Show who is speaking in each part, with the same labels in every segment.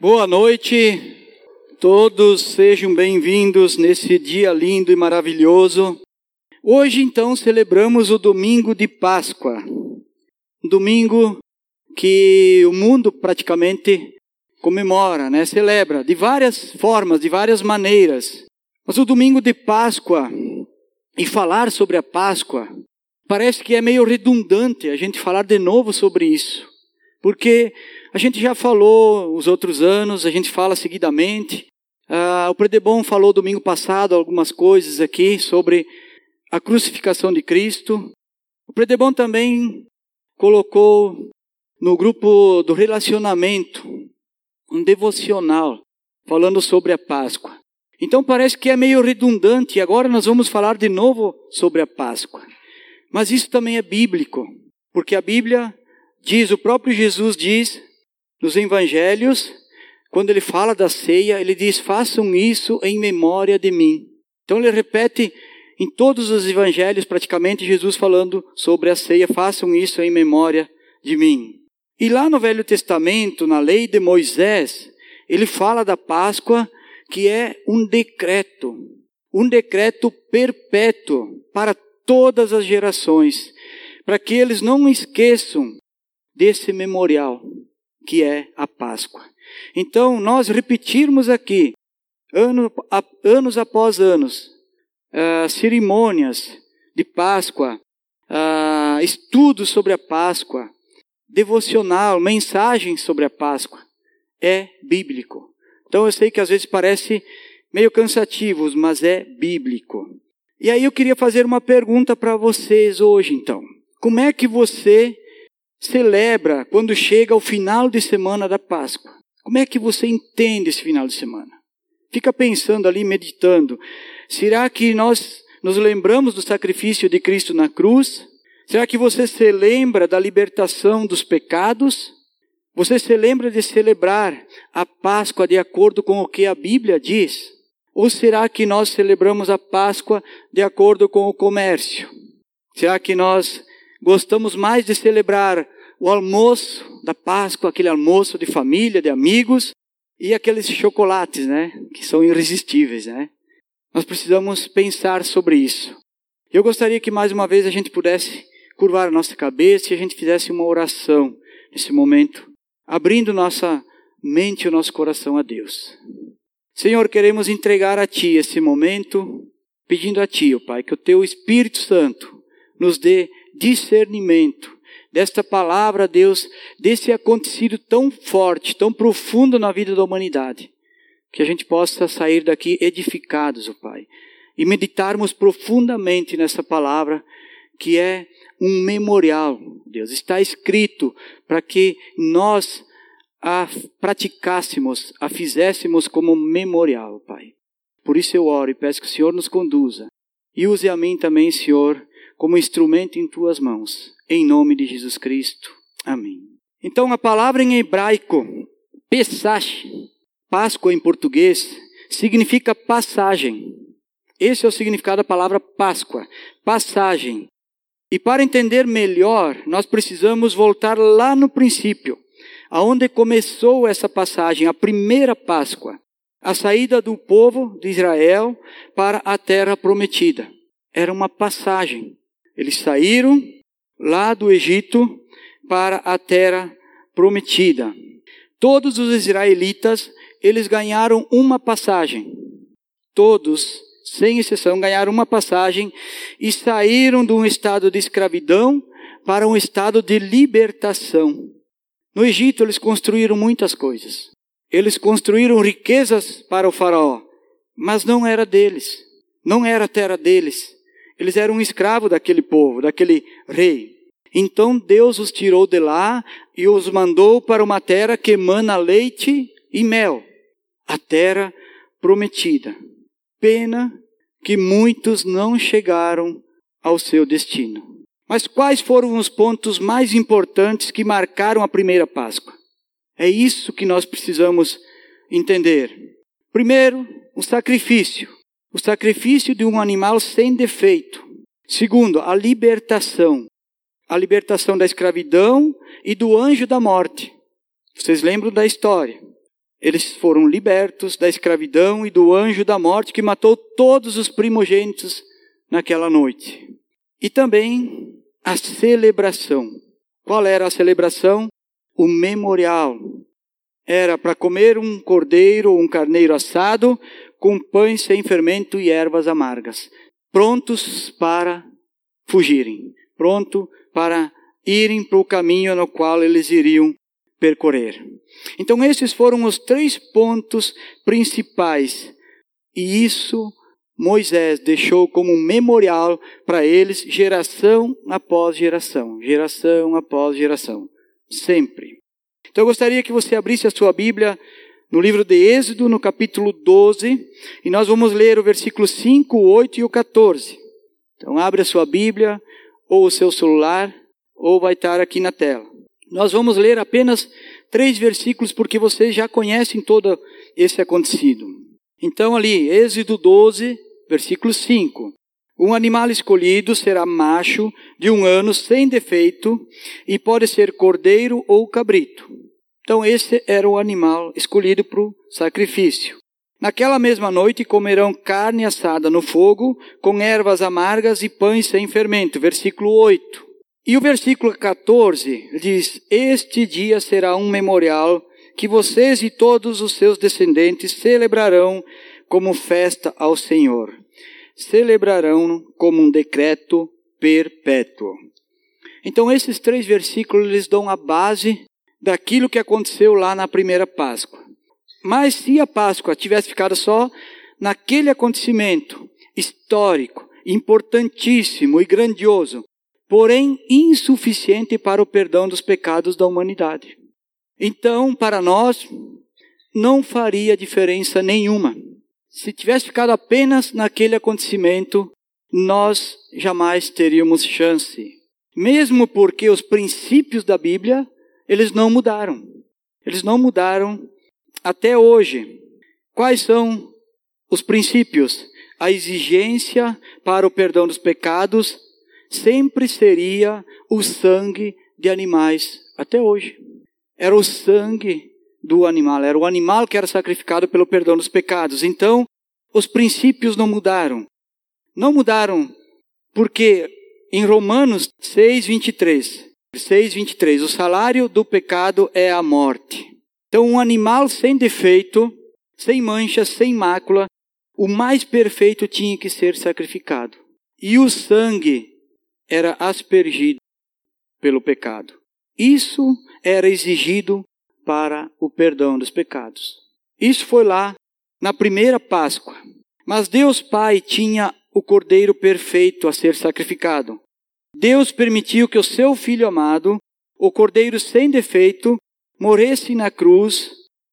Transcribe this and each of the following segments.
Speaker 1: Boa noite, todos sejam bem-vindos nesse dia lindo e maravilhoso. Hoje, então, celebramos o domingo de Páscoa, um domingo que o mundo praticamente comemora, né? celebra de várias formas, de várias maneiras. Mas o domingo de Páscoa e falar sobre a Páscoa parece que é meio redundante a gente falar de novo sobre isso, porque a gente já falou os outros anos, a gente fala seguidamente. Ah, o Predebon falou domingo passado algumas coisas aqui sobre a crucificação de Cristo. O Predebon também colocou no grupo do relacionamento um devocional falando sobre a Páscoa. Então parece que é meio redundante, e agora nós vamos falar de novo sobre a Páscoa. Mas isso também é bíblico, porque a Bíblia diz, o próprio Jesus diz nos evangelhos, quando ele fala da ceia, ele diz: façam isso em memória de mim. Então ele repete em todos os evangelhos, praticamente, Jesus falando sobre a ceia: façam isso em memória de mim. E lá no Velho Testamento, na lei de Moisés, ele fala da Páscoa que é um decreto, um decreto perpétuo para todas as gerações, para que eles não esqueçam desse memorial que é a Páscoa. Então, nós repetirmos aqui, ano, anos após anos, uh, cerimônias de Páscoa, uh, estudos sobre a Páscoa, devocional, mensagens sobre a Páscoa, é bíblico. Então, eu sei que às vezes parece meio cansativos, mas é bíblico. E aí eu queria fazer uma pergunta para vocês hoje, então. Como é que você celebra quando chega o final de semana da Páscoa? Como é que você entende esse final de semana? Fica pensando ali, meditando. Será que nós nos lembramos do sacrifício de Cristo na cruz? Será que você se lembra da libertação dos pecados? Você se lembra de celebrar a Páscoa de acordo com o que a Bíblia diz? Ou será que nós celebramos a Páscoa de acordo com o comércio? Será que nós gostamos mais de celebrar o almoço da Páscoa, aquele almoço de família, de amigos, e aqueles chocolates, né, que são irresistíveis, né? Nós precisamos pensar sobre isso. Eu gostaria que mais uma vez a gente pudesse curvar a nossa cabeça e a gente fizesse uma oração nesse momento, abrindo nossa mente e o nosso coração a Deus. Senhor, queremos entregar a Ti esse momento, pedindo a Ti, ó Pai, que o Teu Espírito Santo nos dê discernimento desta palavra, Deus, desse acontecido tão forte, tão profundo na vida da humanidade, que a gente possa sair daqui edificados, oh Pai, e meditarmos profundamente nessa palavra, que é um memorial, Deus, está escrito para que nós a praticássemos, a fizéssemos como memorial, Pai. Por isso eu oro e peço que o Senhor nos conduza. E use a mim também, Senhor, como instrumento em tuas mãos em nome de Jesus Cristo. Amém. Então, a palavra em hebraico, Pesach, Páscoa em português, significa passagem. Esse é o significado da palavra Páscoa, passagem. E para entender melhor, nós precisamos voltar lá no princípio, aonde começou essa passagem, a primeira Páscoa, a saída do povo de Israel para a terra prometida. Era uma passagem. Eles saíram lá do Egito para a terra prometida. Todos os israelitas, eles ganharam uma passagem. Todos, sem exceção, ganharam uma passagem e saíram de um estado de escravidão para um estado de libertação. No Egito, eles construíram muitas coisas. Eles construíram riquezas para o faraó, mas não era deles. Não era a terra deles. Eles eram um escravo daquele povo, daquele rei. Então Deus os tirou de lá e os mandou para uma terra que emana leite e mel, a terra prometida. Pena que muitos não chegaram ao seu destino. Mas quais foram os pontos mais importantes que marcaram a primeira Páscoa? É isso que nós precisamos entender. Primeiro, o sacrifício o sacrifício de um animal sem defeito. Segundo, a libertação. A libertação da escravidão e do anjo da morte. Vocês lembram da história? eles foram libertos da escravidão e do anjo da morte que matou todos os primogênitos naquela noite. E também a celebração. Qual era a celebração? O memorial. Era para comer um cordeiro ou um carneiro assado com pães sem fermento e ervas amargas, prontos para fugirem, pronto para irem para o caminho no qual eles iriam percorrer. Então, esses foram os três pontos principais. E isso Moisés deixou como um memorial para eles, geração após geração, geração após geração, sempre. Então, eu gostaria que você abrisse a sua Bíblia no livro de Êxodo, no capítulo 12, e nós vamos ler o versículo 5, 8 e o 14. Então, abre a sua Bíblia, ou o seu celular, ou vai estar aqui na tela. Nós vamos ler apenas três versículos porque vocês já conhecem todo esse acontecido. Então, ali, Êxodo 12, versículo 5. Um animal escolhido será macho de um ano sem defeito e pode ser cordeiro ou cabrito. Então, esse era o animal escolhido para o sacrifício. Naquela mesma noite comerão carne assada no fogo, com ervas amargas e pães sem fermento. Versículo 8. E o versículo 14 diz: Este dia será um memorial que vocês e todos os seus descendentes celebrarão como festa ao Senhor. Celebrarão como um decreto perpétuo. Então, esses três versículos eles dão a base daquilo que aconteceu lá na primeira Páscoa. Mas se a Páscoa tivesse ficado só naquele acontecimento histórico, importantíssimo e grandioso, porém insuficiente para o perdão dos pecados da humanidade. Então, para nós, não faria diferença nenhuma. Se tivesse ficado apenas naquele acontecimento, nós jamais teríamos chance. Mesmo porque os princípios da Bíblia, eles não mudaram. Eles não mudaram até hoje. Quais são os princípios? A exigência para o perdão dos pecados sempre seria o sangue de animais, até hoje. Era o sangue do animal, era o animal que era sacrificado pelo perdão dos pecados. Então, os princípios não mudaram. Não mudaram porque em Romanos 6, 23, 6, 23, o salário do pecado é a morte. Então, um animal sem defeito, sem mancha, sem mácula, o mais perfeito tinha que ser sacrificado. E o sangue era aspergido pelo pecado. Isso era exigido para o perdão dos pecados. Isso foi lá na primeira Páscoa. Mas Deus Pai tinha o cordeiro perfeito a ser sacrificado. Deus permitiu que o seu filho amado, o cordeiro sem defeito, morresse na cruz,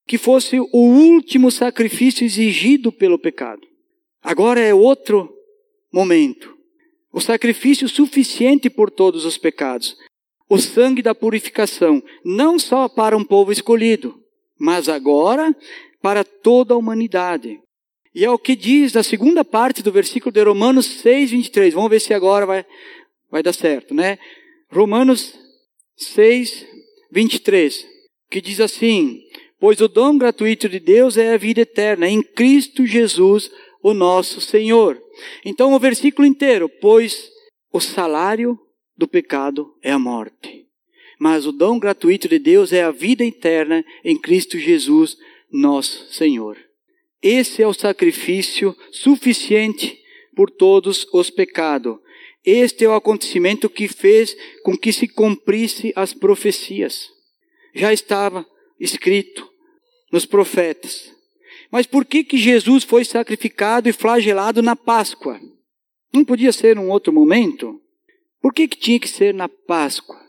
Speaker 1: que fosse o último sacrifício exigido pelo pecado. Agora é outro momento o sacrifício suficiente por todos os pecados, o sangue da purificação, não só para um povo escolhido, mas agora para toda a humanidade. E é o que diz na segunda parte do versículo de Romanos 6, 23. Vamos ver se agora vai, vai dar certo, né? Romanos 6, 23, que diz assim: Pois o dom gratuito de Deus é a vida eterna em Cristo Jesus, o nosso Senhor. Então, o versículo inteiro, pois o salário do pecado é a morte. Mas o dom gratuito de Deus é a vida eterna em Cristo Jesus, nosso Senhor. Esse é o sacrifício suficiente por todos os pecados. Este é o acontecimento que fez com que se cumprisse as profecias. Já estava escrito nos profetas. Mas por que, que Jesus foi sacrificado e flagelado na Páscoa? Não podia ser num outro momento? Por que, que tinha que ser na Páscoa?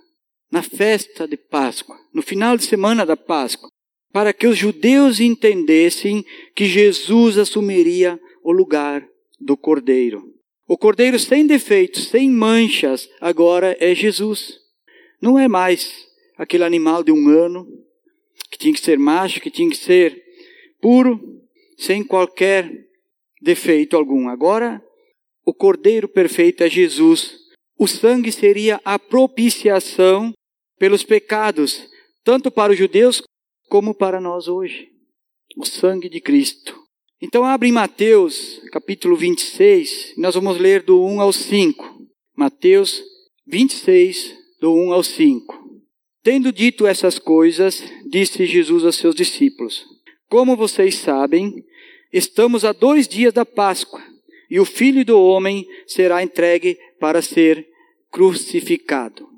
Speaker 1: Na festa de Páscoa, no final de semana da Páscoa, para que os judeus entendessem que Jesus assumiria o lugar do Cordeiro. O Cordeiro sem defeitos, sem manchas, agora é Jesus. Não é mais aquele animal de um ano, que tinha que ser macho, que tinha que ser puro, sem qualquer defeito algum. Agora, o Cordeiro perfeito é Jesus. O sangue seria a propiciação pelos pecados, tanto para os judeus como para nós hoje. O sangue de Cristo. Então abre em Mateus, capítulo 26, nós vamos ler do 1 ao 5. Mateus 26, do 1 ao 5. Tendo dito essas coisas, disse Jesus aos seus discípulos: Como vocês sabem, estamos a dois dias da Páscoa, e o filho do homem será entregue para ser crucificado.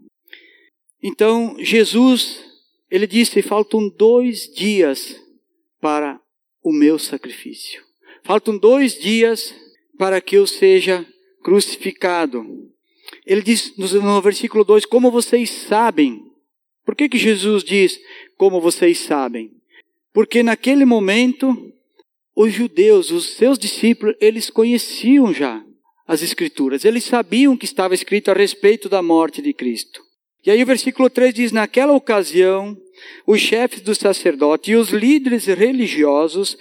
Speaker 1: Então, Jesus, ele disse: faltam dois dias para o meu sacrifício. Faltam dois dias para que eu seja crucificado. Ele diz no versículo 2: Como vocês sabem? Por que, que Jesus diz, como vocês sabem? Porque naquele momento, os judeus, os seus discípulos, eles conheciam já as Escrituras, eles sabiam que estava escrito a respeito da morte de Cristo. E aí o versículo 3 diz: Naquela ocasião, os chefes do sacerdote e os líderes religiosos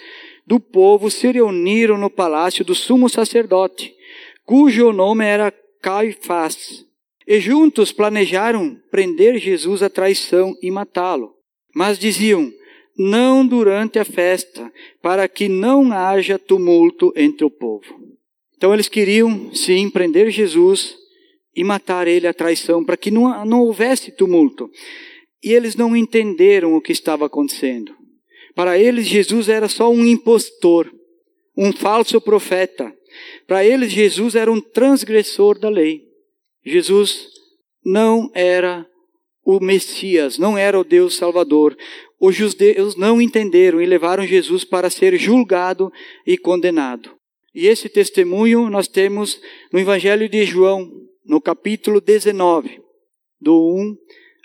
Speaker 1: do povo se reuniram no palácio do sumo sacerdote, cujo nome era Caifás. E juntos planejaram prender Jesus à traição e matá-lo. Mas diziam: não durante a festa, para que não haja tumulto entre o povo. Então eles queriam, sim, prender Jesus e matar ele à traição, para que não, não houvesse tumulto. E eles não entenderam o que estava acontecendo. Para eles, Jesus era só um impostor, um falso profeta. Para eles, Jesus era um transgressor da lei. Jesus não era o Messias, não era o Deus Salvador. Os judeus não entenderam e levaram Jesus para ser julgado e condenado. E esse testemunho nós temos no Evangelho de João, no capítulo 19, do 1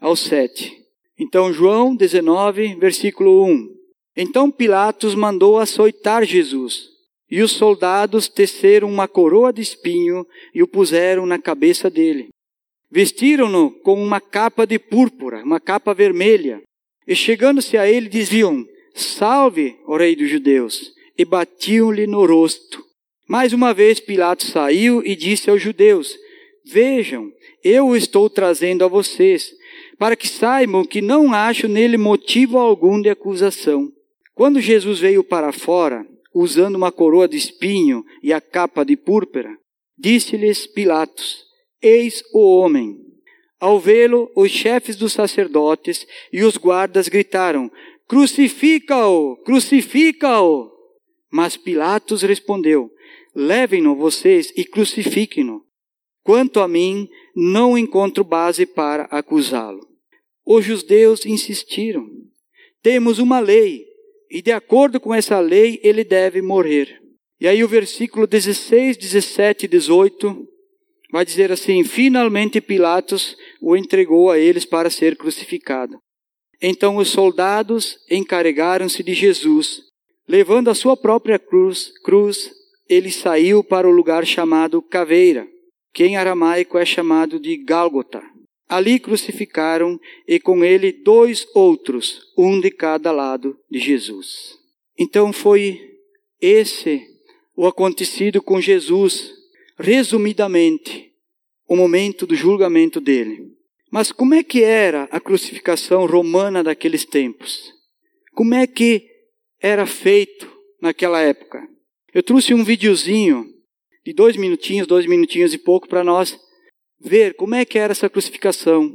Speaker 1: ao 7. Então, João 19, versículo 1. Então Pilatos mandou açoitar Jesus. E os soldados teceram uma coroa de espinho e o puseram na cabeça dele. Vestiram-no com uma capa de púrpura, uma capa vermelha. E chegando-se a ele, diziam: Salve, o rei dos judeus! E batiam-lhe no rosto. Mais uma vez Pilatos saiu e disse aos judeus: Vejam, eu o estou trazendo a vocês, para que saibam que não acho nele motivo algum de acusação. Quando Jesus veio para fora, usando uma coroa de espinho e a capa de púrpura, disse-lhes Pilatos: Eis o homem. Ao vê-lo, os chefes dos sacerdotes e os guardas gritaram: Crucifica-o! Crucifica-o! Mas Pilatos respondeu: Levem-no vocês e crucifiquem-no. Quanto a mim, não encontro base para acusá-lo. Os judeus insistiram: Temos uma lei e de acordo com essa lei ele deve morrer. E aí o versículo 16, 17 e 18 vai dizer assim: Finalmente Pilatos o entregou a eles para ser crucificado. Então os soldados encarregaram-se de Jesus. Levando a sua própria cruz, cruz, ele saiu para o lugar chamado Caveira, que em aramaico é chamado de Gálgota. Ali crucificaram e com ele dois outros, um de cada lado de Jesus. Então foi esse o acontecido com Jesus, resumidamente, o momento do julgamento dele. Mas como é que era a crucificação romana daqueles tempos? Como é que era feito naquela época? Eu trouxe um videozinho de dois minutinhos, dois minutinhos e pouco para nós ver como é que era essa crucificação.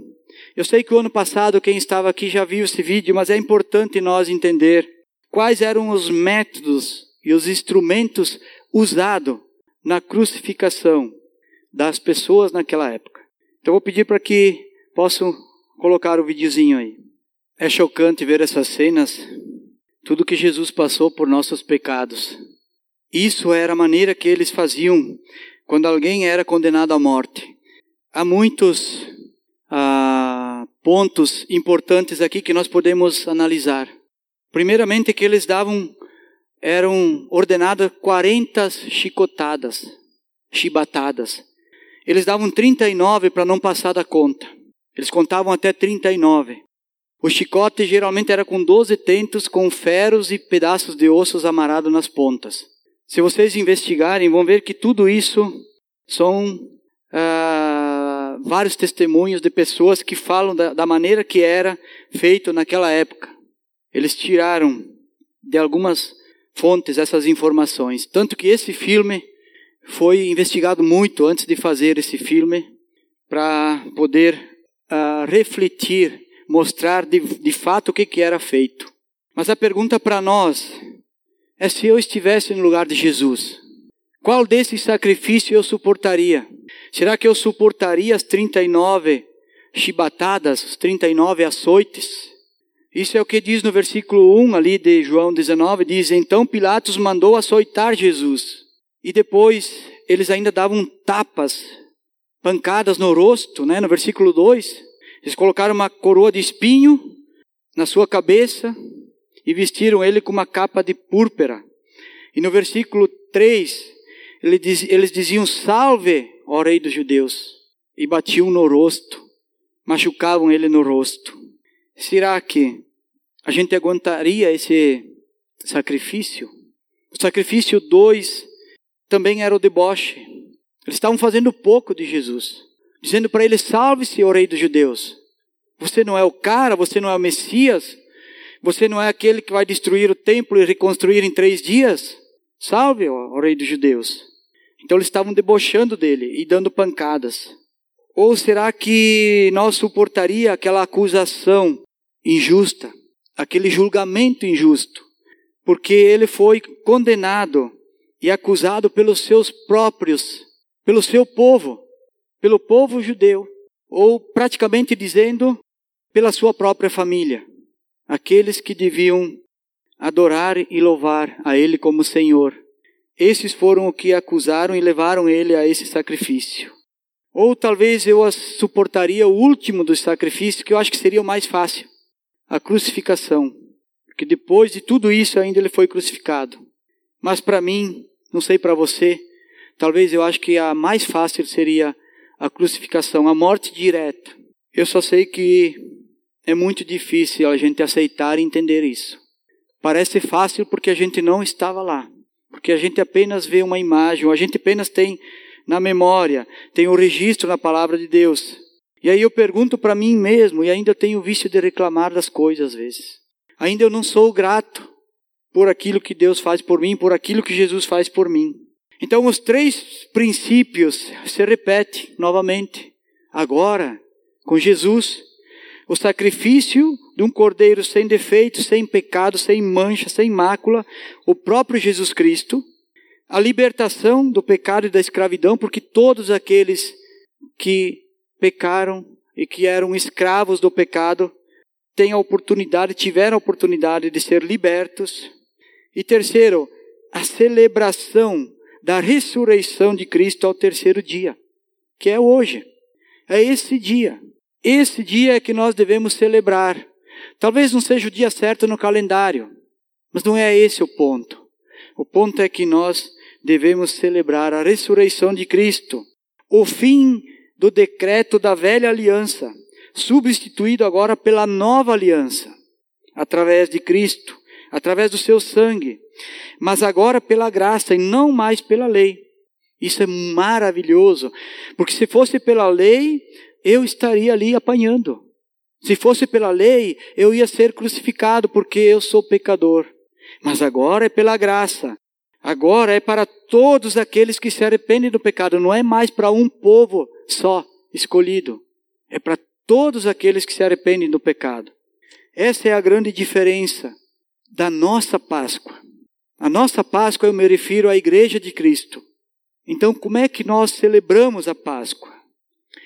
Speaker 1: Eu sei que o ano passado quem estava aqui já viu esse vídeo, mas é importante nós entender quais eram os métodos e os instrumentos usados na crucificação das pessoas naquela época. Então vou pedir para que possam colocar o videozinho aí. É chocante ver essas cenas, tudo que Jesus passou por nossos pecados. Isso era a maneira que eles faziam quando alguém era condenado à morte. Há muitos ah, pontos importantes aqui que nós podemos analisar. Primeiramente, que eles davam, eram ordenadas 40 chicotadas, chibatadas. Eles davam 39 para não passar da conta. Eles contavam até 39. O chicote geralmente era com 12 tentos, com ferros e pedaços de ossos amarrados nas pontas. Se vocês investigarem, vão ver que tudo isso são ah, vários testemunhos de pessoas que falam da, da maneira que era feito naquela época. Eles tiraram de algumas fontes essas informações. Tanto que esse filme foi investigado muito antes de fazer esse filme, para poder uh, refletir, mostrar de, de fato o que, que era feito. Mas a pergunta para nós é se eu estivesse no lugar de Jesus, qual desses sacrifícios eu suportaria? Será que eu suportaria as 39 chibatadas, os 39 açoites? Isso é o que diz no versículo 1 ali de João 19, diz, então Pilatos mandou açoitar Jesus. E depois eles ainda davam tapas, pancadas no rosto, né? no versículo 2. Eles colocaram uma coroa de espinho na sua cabeça e vestiram ele com uma capa de púrpura. E no versículo 3, eles diziam, salve, ó rei dos judeus. E batiam no rosto, machucavam ele no rosto. Será que a gente aguentaria esse sacrifício? O sacrifício 2 também era o deboche. Eles estavam fazendo pouco de Jesus, dizendo para ele: Salve-se, ó Rei dos Judeus. Você não é o cara, você não é o Messias, você não é aquele que vai destruir o templo e reconstruir em três dias. Salve, ó Rei dos Judeus. Então eles estavam debochando dele e dando pancadas. Ou será que nós suportaria aquela acusação injusta, aquele julgamento injusto? Porque ele foi condenado e acusado pelos seus próprios, pelo seu povo, pelo povo judeu, ou praticamente dizendo, pela sua própria família, aqueles que deviam adorar e louvar a Ele como Senhor. Esses foram o que acusaram e levaram ele a esse sacrifício. Ou talvez eu suportaria o último dos sacrifícios, que eu acho que seria o mais fácil: a crucificação. Porque depois de tudo isso ainda ele foi crucificado. Mas para mim, não sei para você, talvez eu acho que a mais fácil seria a crucificação, a morte direta. Eu só sei que é muito difícil a gente aceitar e entender isso. Parece fácil porque a gente não estava lá. Porque a gente apenas vê uma imagem, a gente apenas tem na memória, tem o um registro na palavra de Deus. E aí eu pergunto para mim mesmo, e ainda tenho o vício de reclamar das coisas às vezes. Ainda eu não sou grato por aquilo que Deus faz por mim, por aquilo que Jesus faz por mim. Então os três princípios se repetem novamente. Agora, com Jesus, o sacrifício de um cordeiro sem defeito, sem pecado, sem mancha, sem mácula, o próprio Jesus Cristo, a libertação do pecado e da escravidão, porque todos aqueles que pecaram e que eram escravos do pecado têm a oportunidade, tiveram a oportunidade de ser libertos. E terceiro, a celebração da ressurreição de Cristo ao terceiro dia, que é hoje. É esse dia. Esse dia é que nós devemos celebrar. Talvez não seja o dia certo no calendário, mas não é esse o ponto. O ponto é que nós devemos celebrar a ressurreição de Cristo, o fim do decreto da velha aliança, substituído agora pela nova aliança, através de Cristo, através do seu sangue, mas agora pela graça e não mais pela lei. Isso é maravilhoso, porque se fosse pela lei, eu estaria ali apanhando. Se fosse pela lei, eu ia ser crucificado porque eu sou pecador. Mas agora é pela graça. Agora é para todos aqueles que se arrependem do pecado. Não é mais para um povo só escolhido. É para todos aqueles que se arrependem do pecado. Essa é a grande diferença da nossa Páscoa. A nossa Páscoa eu me refiro à Igreja de Cristo. Então, como é que nós celebramos a Páscoa?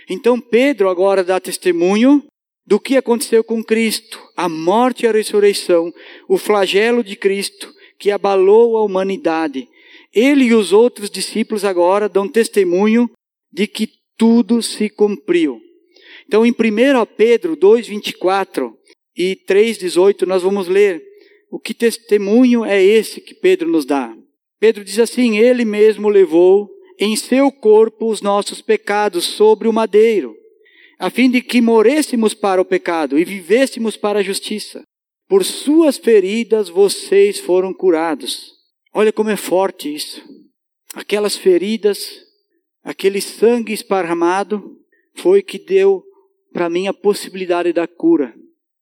Speaker 1: Então Pedro agora dá testemunho do que aconteceu com Cristo, a morte e a ressurreição, o flagelo de Cristo que abalou a humanidade. Ele e os outros discípulos agora dão testemunho de que tudo se cumpriu. Então, em 1 Pedro 2, 24 e 3, 18, nós vamos ler o que testemunho é esse que Pedro nos dá. Pedro diz assim: Ele mesmo levou em seu corpo os nossos pecados sobre o madeiro, a fim de que morêssemos para o pecado e vivêssemos para a justiça. Por suas feridas vocês foram curados. Olha como é forte isso. Aquelas feridas, aquele sangue esparramado, foi que deu para mim a possibilidade da cura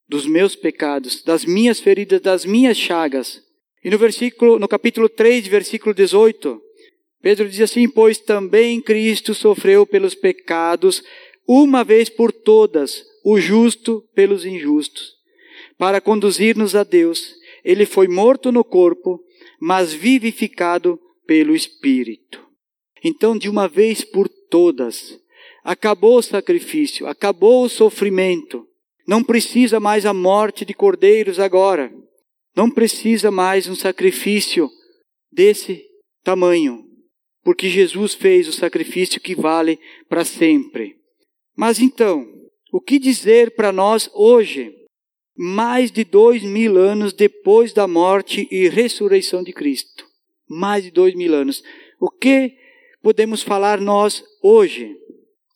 Speaker 1: dos meus pecados, das minhas feridas, das minhas chagas. E no versículo, no capítulo 3, versículo 18, Pedro diz assim: Pois também Cristo sofreu pelos pecados, uma vez por todas, o justo pelos injustos, para conduzir-nos a Deus. Ele foi morto no corpo, mas vivificado pelo Espírito. Então, de uma vez por todas, acabou o sacrifício, acabou o sofrimento. Não precisa mais a morte de cordeiros agora. Não precisa mais um sacrifício desse tamanho, porque Jesus fez o sacrifício que vale para sempre. Mas então, o que dizer para nós hoje, mais de dois mil anos depois da morte e ressurreição de Cristo? Mais de dois mil anos. O que podemos falar nós hoje?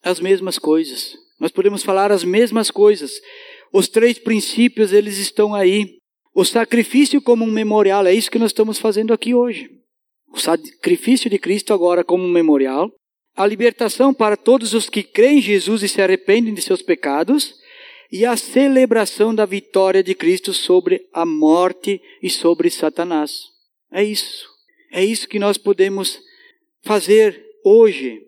Speaker 1: As mesmas coisas. Nós podemos falar as mesmas coisas. Os três princípios, eles estão aí. O sacrifício como um memorial, é isso que nós estamos fazendo aqui hoje. O sacrifício de Cristo agora como um memorial. A libertação para todos os que creem em Jesus e se arrependem de seus pecados. E a celebração da vitória de Cristo sobre a morte e sobre Satanás. É isso. É isso que nós podemos fazer hoje.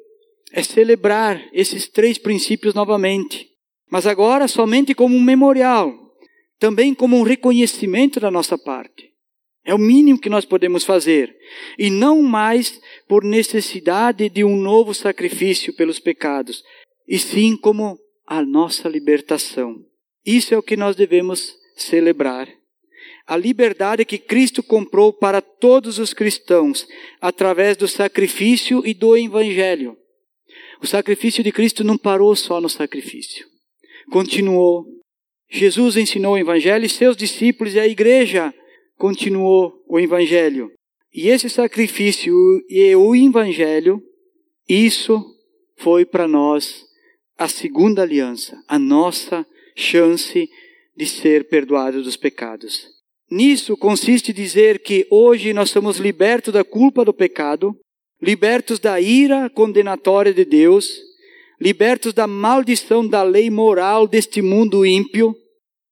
Speaker 1: É celebrar esses três princípios novamente. Mas agora somente como um memorial também como um reconhecimento da nossa parte. É o mínimo que nós podemos fazer. E não mais por necessidade de um novo sacrifício pelos pecados, e sim como a nossa libertação. Isso é o que nós devemos celebrar. A liberdade que Cristo comprou para todos os cristãos através do sacrifício e do evangelho. O sacrifício de Cristo não parou só no sacrifício. Continuou, Jesus ensinou o Evangelho e seus discípulos e a igreja continuou o Evangelho. E esse sacrifício e o Evangelho, isso foi para nós a segunda aliança, a nossa chance de ser perdoados dos pecados. Nisso consiste dizer que hoje nós somos libertos da culpa do pecado, libertos da ira condenatória de Deus, libertos da maldição da lei moral deste mundo ímpio,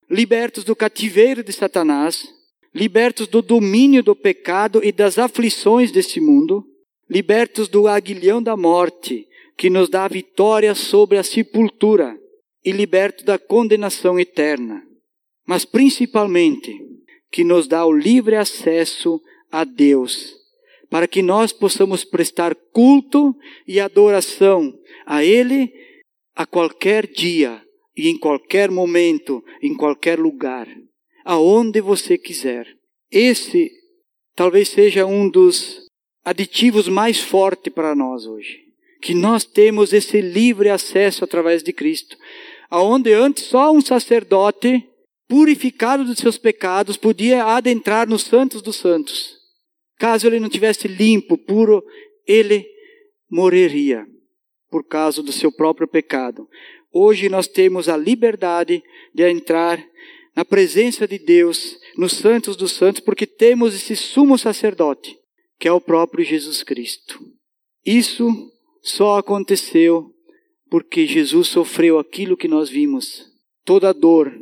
Speaker 1: libertos do cativeiro de Satanás, libertos do domínio do pecado e das aflições deste mundo, libertos do aguilhão da morte, que nos dá a vitória sobre a sepultura, e libertos da condenação eterna, mas principalmente que nos dá o livre acesso a Deus, para que nós possamos prestar culto e adoração a Ele a qualquer dia e em qualquer momento, em qualquer lugar, aonde você quiser. Esse talvez seja um dos aditivos mais fortes para nós hoje, que nós temos esse livre acesso através de Cristo, aonde antes só um sacerdote purificado dos seus pecados podia adentrar nos santos dos santos. Caso ele não tivesse limpo, puro, ele morreria por causa do seu próprio pecado. Hoje nós temos a liberdade de entrar na presença de Deus, nos santos dos santos, porque temos esse sumo sacerdote, que é o próprio Jesus Cristo. Isso só aconteceu porque Jesus sofreu aquilo que nós vimos. Toda a dor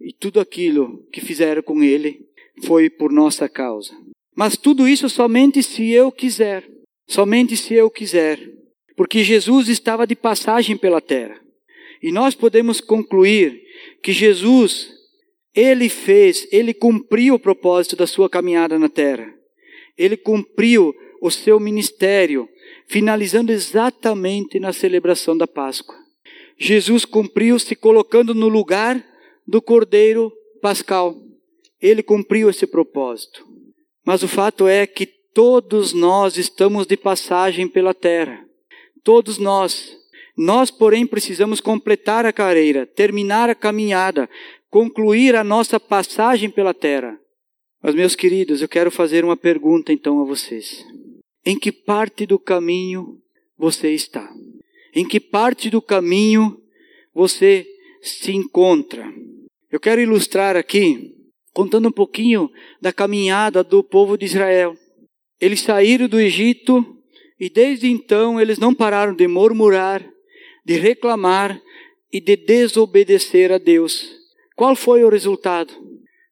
Speaker 1: e tudo aquilo que fizeram com ele foi por nossa causa. Mas tudo isso somente se eu quiser. Somente se eu quiser. Porque Jesus estava de passagem pela terra. E nós podemos concluir que Jesus, ele fez, ele cumpriu o propósito da sua caminhada na terra. Ele cumpriu o seu ministério, finalizando exatamente na celebração da Páscoa. Jesus cumpriu se colocando no lugar do Cordeiro Pascal. Ele cumpriu esse propósito. Mas o fato é que todos nós estamos de passagem pela terra. Todos nós. Nós, porém, precisamos completar a carreira, terminar a caminhada, concluir a nossa passagem pela terra. Mas, meus queridos, eu quero fazer uma pergunta então a vocês. Em que parte do caminho você está? Em que parte do caminho você se encontra? Eu quero ilustrar aqui, contando um pouquinho da caminhada do povo de Israel. Eles saíram do Egito e desde então eles não pararam de murmurar, de reclamar e de desobedecer a Deus. Qual foi o resultado?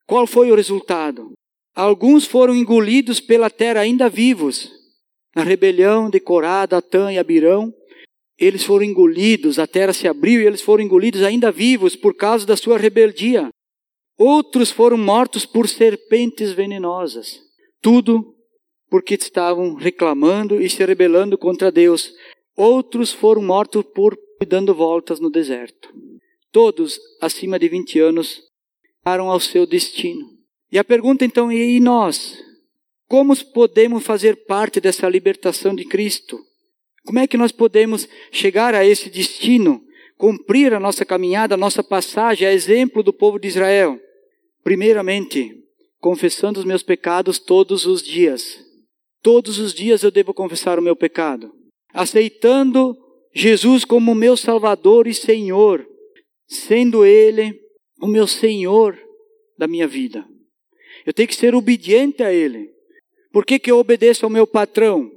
Speaker 1: Qual foi o resultado? Alguns foram engolidos pela terra ainda vivos. Na rebelião de Corá, Datã e Abirão, eles foram engolidos, a terra se abriu e eles foram engolidos ainda vivos por causa da sua rebeldia. Outros foram mortos por serpentes venenosas. Tudo porque estavam reclamando e se rebelando contra Deus. Outros foram mortos por dando voltas no deserto. Todos acima de 20 anos param ao seu destino. E a pergunta então é: e nós? Como podemos fazer parte dessa libertação de Cristo? Como é que nós podemos chegar a esse destino, cumprir a nossa caminhada, a nossa passagem, a exemplo do povo de Israel? Primeiramente, confessando os meus pecados todos os dias. Todos os dias eu devo confessar o meu pecado. Aceitando Jesus como meu Salvador e Senhor, sendo Ele o meu Senhor da minha vida. Eu tenho que ser obediente a Ele. Por que, que eu obedeço ao meu patrão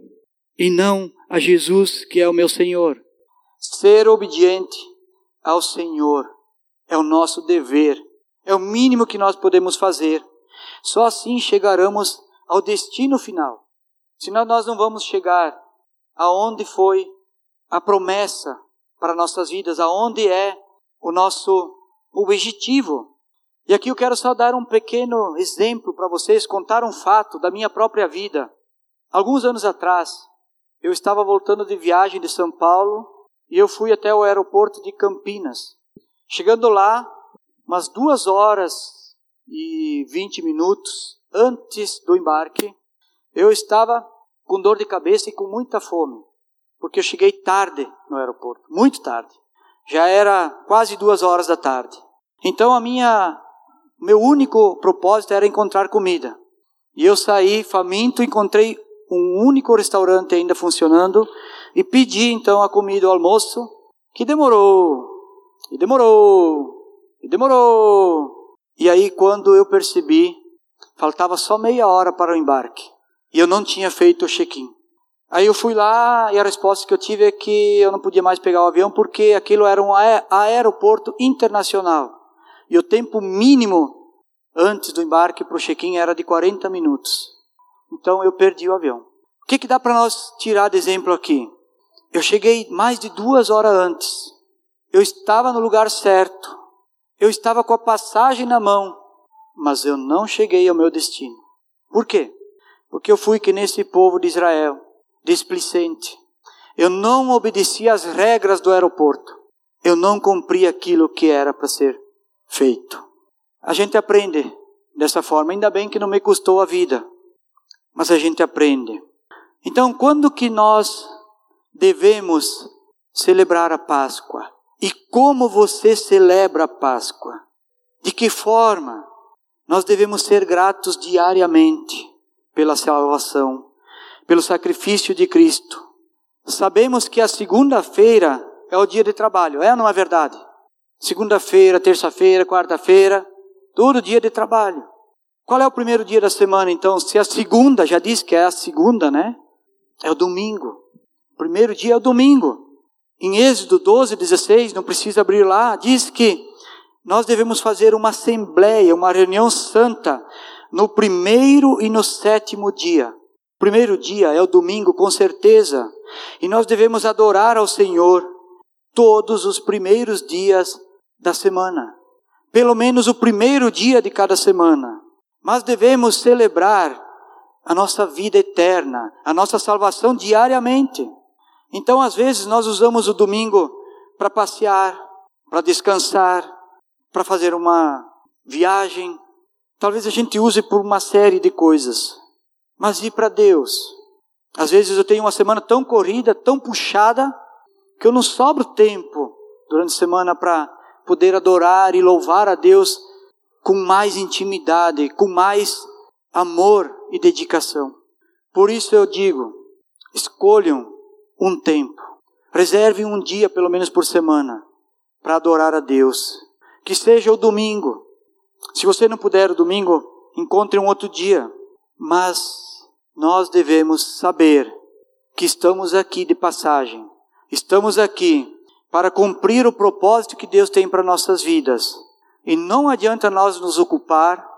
Speaker 1: e não a Jesus, que é o meu Senhor? Ser obediente ao Senhor é o nosso dever, é o mínimo que nós podemos fazer. Só assim chegaremos ao destino final. Senão nós não vamos chegar aonde foi a promessa para nossas vidas, aonde é o nosso objetivo e aqui eu quero só dar um pequeno exemplo para vocês, contar um fato da minha própria vida. Alguns anos atrás, eu estava voltando de viagem de São Paulo e eu fui até o aeroporto de Campinas. Chegando lá, umas duas horas e vinte minutos antes do embarque, eu estava com dor de cabeça e com muita fome, porque eu cheguei tarde no aeroporto, muito tarde. Já era quase duas horas da tarde. Então a minha meu único propósito era encontrar comida. E eu saí faminto, encontrei um único restaurante ainda funcionando e pedi então a comida, o almoço, que demorou, e demorou, e demorou. E aí quando eu percebi, faltava só meia hora para o embarque e eu não tinha feito o check-in. Aí eu fui lá e a resposta que eu tive é que eu não podia mais pegar o avião porque aquilo era um aeroporto internacional. E o tempo mínimo antes do embarque para o check-in era de 40 minutos. Então eu perdi o avião. O que, que dá para nós tirar de exemplo aqui? Eu cheguei mais de duas horas antes. Eu estava no lugar certo. Eu estava com a passagem na mão. Mas eu não cheguei ao meu destino. Por quê? Porque eu fui que nesse povo de Israel, displicente. Eu não obedeci às regras do aeroporto. Eu não cumpri aquilo que era para ser feito. A gente aprende dessa forma, ainda bem que não me custou a vida, mas a gente aprende. Então, quando que nós devemos celebrar a Páscoa? E como você celebra a Páscoa? De que forma? Nós devemos ser gratos diariamente pela salvação, pelo sacrifício de Cristo. Sabemos que a segunda-feira é o dia de trabalho, é ou não é verdade? Segunda-feira, terça-feira, quarta-feira, todo dia de trabalho. Qual é o primeiro dia da semana, então? Se a segunda, já diz que é a segunda, né? É o domingo. O primeiro dia é o domingo. Em Êxodo 12, 16, não precisa abrir lá, diz que nós devemos fazer uma assembleia, uma reunião santa, no primeiro e no sétimo dia. Primeiro dia é o domingo, com certeza. E nós devemos adorar ao Senhor todos os primeiros dias da semana, pelo menos o primeiro dia de cada semana. Mas devemos celebrar a nossa vida eterna, a nossa salvação diariamente. Então, às vezes, nós usamos o domingo para passear, para descansar, para fazer uma viagem. Talvez a gente use por uma série de coisas. Mas ir para Deus. Às vezes eu tenho uma semana tão corrida, tão puxada, que eu não sobro tempo durante a semana para poder adorar e louvar a Deus com mais intimidade, com mais amor e dedicação. Por isso eu digo: escolham um tempo, reservem um dia pelo menos por semana para adorar a Deus. Que seja o domingo. Se você não puder o domingo, encontre um outro dia. Mas nós devemos saber que estamos aqui de passagem. Estamos aqui para cumprir o propósito que Deus tem para nossas vidas. E não adianta nós nos ocupar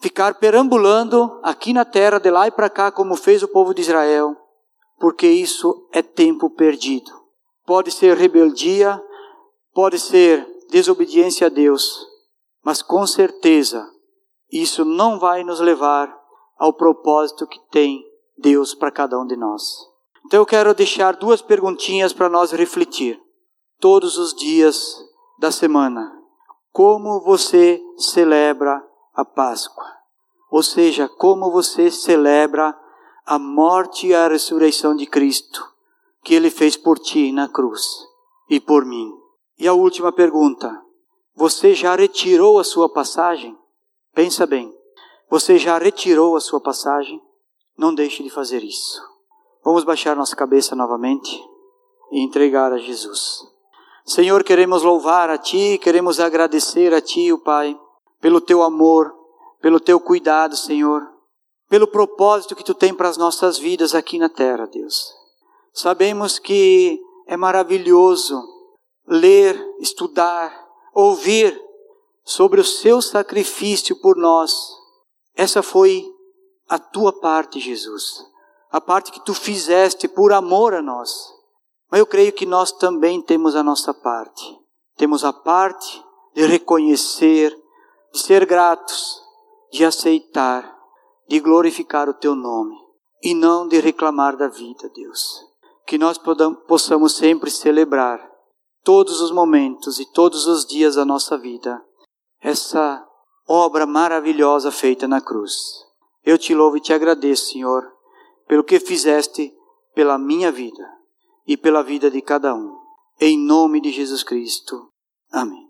Speaker 1: ficar perambulando aqui na terra, de lá e para cá, como fez o povo de Israel, porque isso é tempo perdido. Pode ser rebeldia, pode ser desobediência a Deus, mas com certeza isso não vai nos levar ao propósito que tem Deus para cada um de nós. Então eu quero deixar duas perguntinhas para nós refletir. Todos os dias da semana, como você celebra a Páscoa? Ou seja, como você celebra a morte e a ressurreição de Cristo, que ele fez por ti na cruz e por mim. E a última pergunta: você já retirou a sua passagem? Pensa bem. Você já retirou a sua passagem? Não deixe de fazer isso. Vamos baixar nossa cabeça novamente e entregar a Jesus. Senhor, queremos louvar a Ti, queremos agradecer a Ti, o Pai, pelo Teu amor, pelo Teu cuidado, Senhor, pelo propósito que Tu tem para as nossas vidas aqui na terra, Deus. Sabemos que é maravilhoso ler, estudar, ouvir sobre o Seu sacrifício por nós. Essa foi a Tua parte, Jesus, a parte que Tu fizeste por amor a nós. Mas eu creio que nós também temos a nossa parte. Temos a parte de reconhecer, de ser gratos, de aceitar, de glorificar o teu nome e não de reclamar da vida, Deus. Que nós possamos sempre celebrar todos os momentos e todos os dias da nossa vida essa obra maravilhosa feita na cruz. Eu te louvo e te agradeço, Senhor, pelo que fizeste pela minha vida e pela vida de cada um. Em nome de Jesus Cristo. Amém.